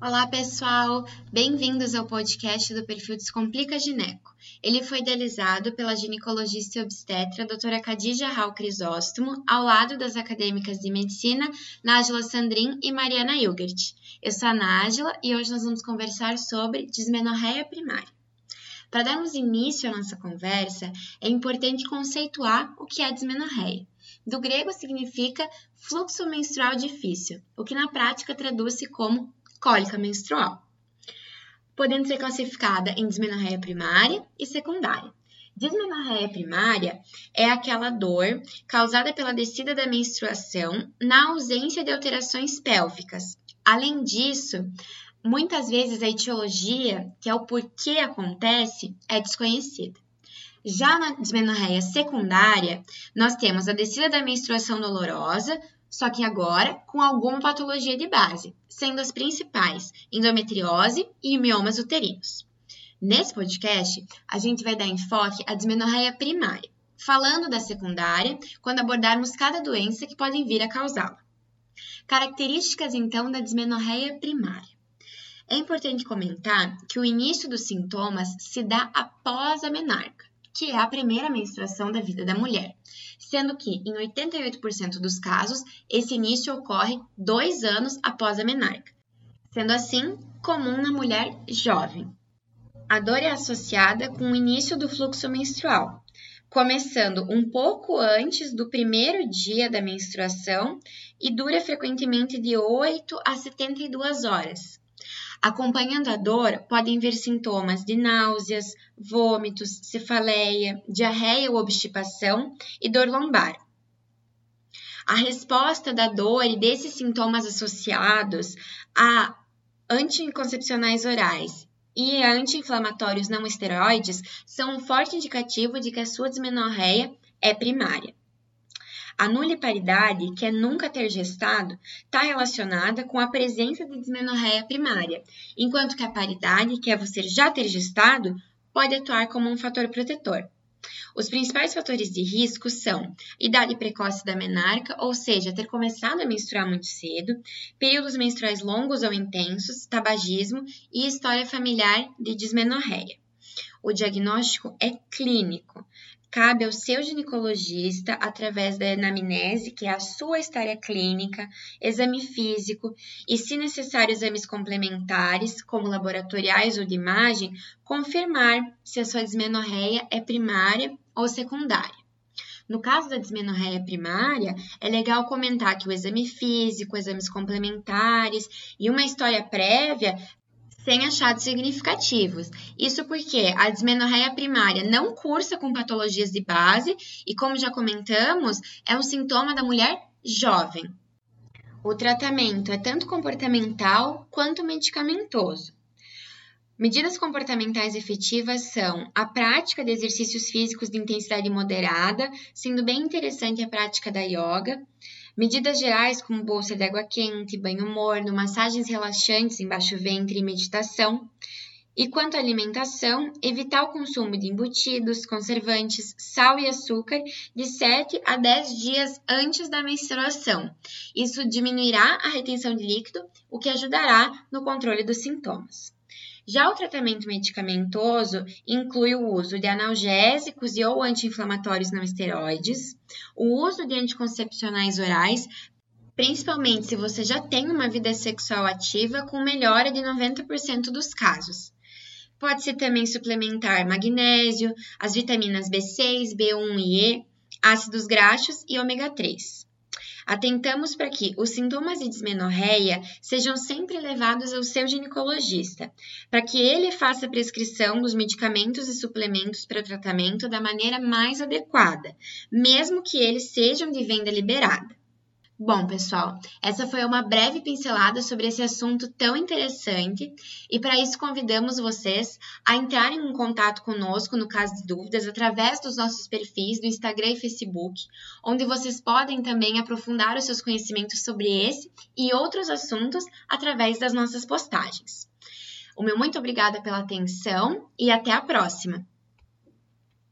Olá, pessoal! Bem-vindos ao podcast do perfil Descomplica Gineco. Ele foi idealizado pela ginecologista e obstetra doutora Khadija Raul Crisóstomo, ao lado das acadêmicas de medicina Nájila Sandrin e Mariana Hilgert. Eu sou a Nájila e hoje nós vamos conversar sobre dismenorreia primária. Para darmos início à nossa conversa, é importante conceituar o que é dismenorreia. Do grego significa fluxo menstrual difícil, o que na prática traduz-se como cólica menstrual, podendo ser classificada em dismenorreia primária e secundária. Dismenorreia primária é aquela dor causada pela descida da menstruação na ausência de alterações pélvicas. Além disso, muitas vezes a etiologia, que é o porquê acontece, é desconhecida. Já na dismenorreia secundária, nós temos a descida da menstruação dolorosa, só que agora com alguma patologia de base, sendo as principais endometriose e miomas uterinos. Nesse podcast, a gente vai dar enfoque à dismenorreia primária, falando da secundária quando abordarmos cada doença que podem vir a causá-la. Características então da dismenorreia primária. É importante comentar que o início dos sintomas se dá após a menarca, que é a primeira menstruação da vida da mulher, sendo que, em 88% dos casos, esse início ocorre dois anos após a menarca, sendo assim comum na mulher jovem. A dor é associada com o início do fluxo menstrual, começando um pouco antes do primeiro dia da menstruação e dura frequentemente de 8 a 72 horas. Acompanhando a dor, podem vir sintomas de náuseas, vômitos, cefaleia, diarreia ou obstipação e dor lombar. A resposta da dor e desses sintomas associados a anticoncepcionais orais e anti-inflamatórios não esteroides são um forte indicativo de que a sua dismenorreia é primária. A nuliparidade, que é nunca ter gestado, está relacionada com a presença de dismenorreia primária, enquanto que a paridade, que é você já ter gestado, pode atuar como um fator protetor. Os principais fatores de risco são idade precoce da menarca, ou seja, ter começado a menstruar muito cedo, períodos menstruais longos ou intensos, tabagismo e história familiar de dismenorreia. O diagnóstico é clínico, cabe ao seu ginecologista, através da anamnese, que é a sua história clínica, exame físico e, se necessário, exames complementares, como laboratoriais ou de imagem, confirmar se a sua dismenorreia é primária ou secundária. No caso da dismenorreia primária, é legal comentar que o exame físico, exames complementares e uma história prévia sem achados significativos. Isso porque a dismenorreia primária não cursa com patologias de base e, como já comentamos, é um sintoma da mulher jovem. O tratamento é tanto comportamental quanto medicamentoso. Medidas comportamentais efetivas são a prática de exercícios físicos de intensidade moderada, sendo bem interessante a prática da yoga, Medidas gerais como bolsa de água quente, banho morno, massagens relaxantes em baixo ventre e meditação. E quanto à alimentação, evitar o consumo de embutidos, conservantes, sal e açúcar de 7 a 10 dias antes da menstruação. Isso diminuirá a retenção de líquido, o que ajudará no controle dos sintomas. Já o tratamento medicamentoso inclui o uso de analgésicos e ou anti-inflamatórios não esteroides, o uso de anticoncepcionais orais, principalmente se você já tem uma vida sexual ativa, com melhora de 90% dos casos. Pode-se também suplementar magnésio, as vitaminas B6, B1 e E, ácidos graxos e ômega 3. Atentamos para que os sintomas de dismenorreia sejam sempre levados ao seu ginecologista, para que ele faça a prescrição dos medicamentos e suplementos para tratamento da maneira mais adequada, mesmo que eles sejam de venda liberada. Bom, pessoal, essa foi uma breve pincelada sobre esse assunto tão interessante e para isso convidamos vocês a entrarem em contato conosco no caso de dúvidas através dos nossos perfis do Instagram e Facebook, onde vocês podem também aprofundar os seus conhecimentos sobre esse e outros assuntos através das nossas postagens. O meu muito obrigada pela atenção e até a próxima!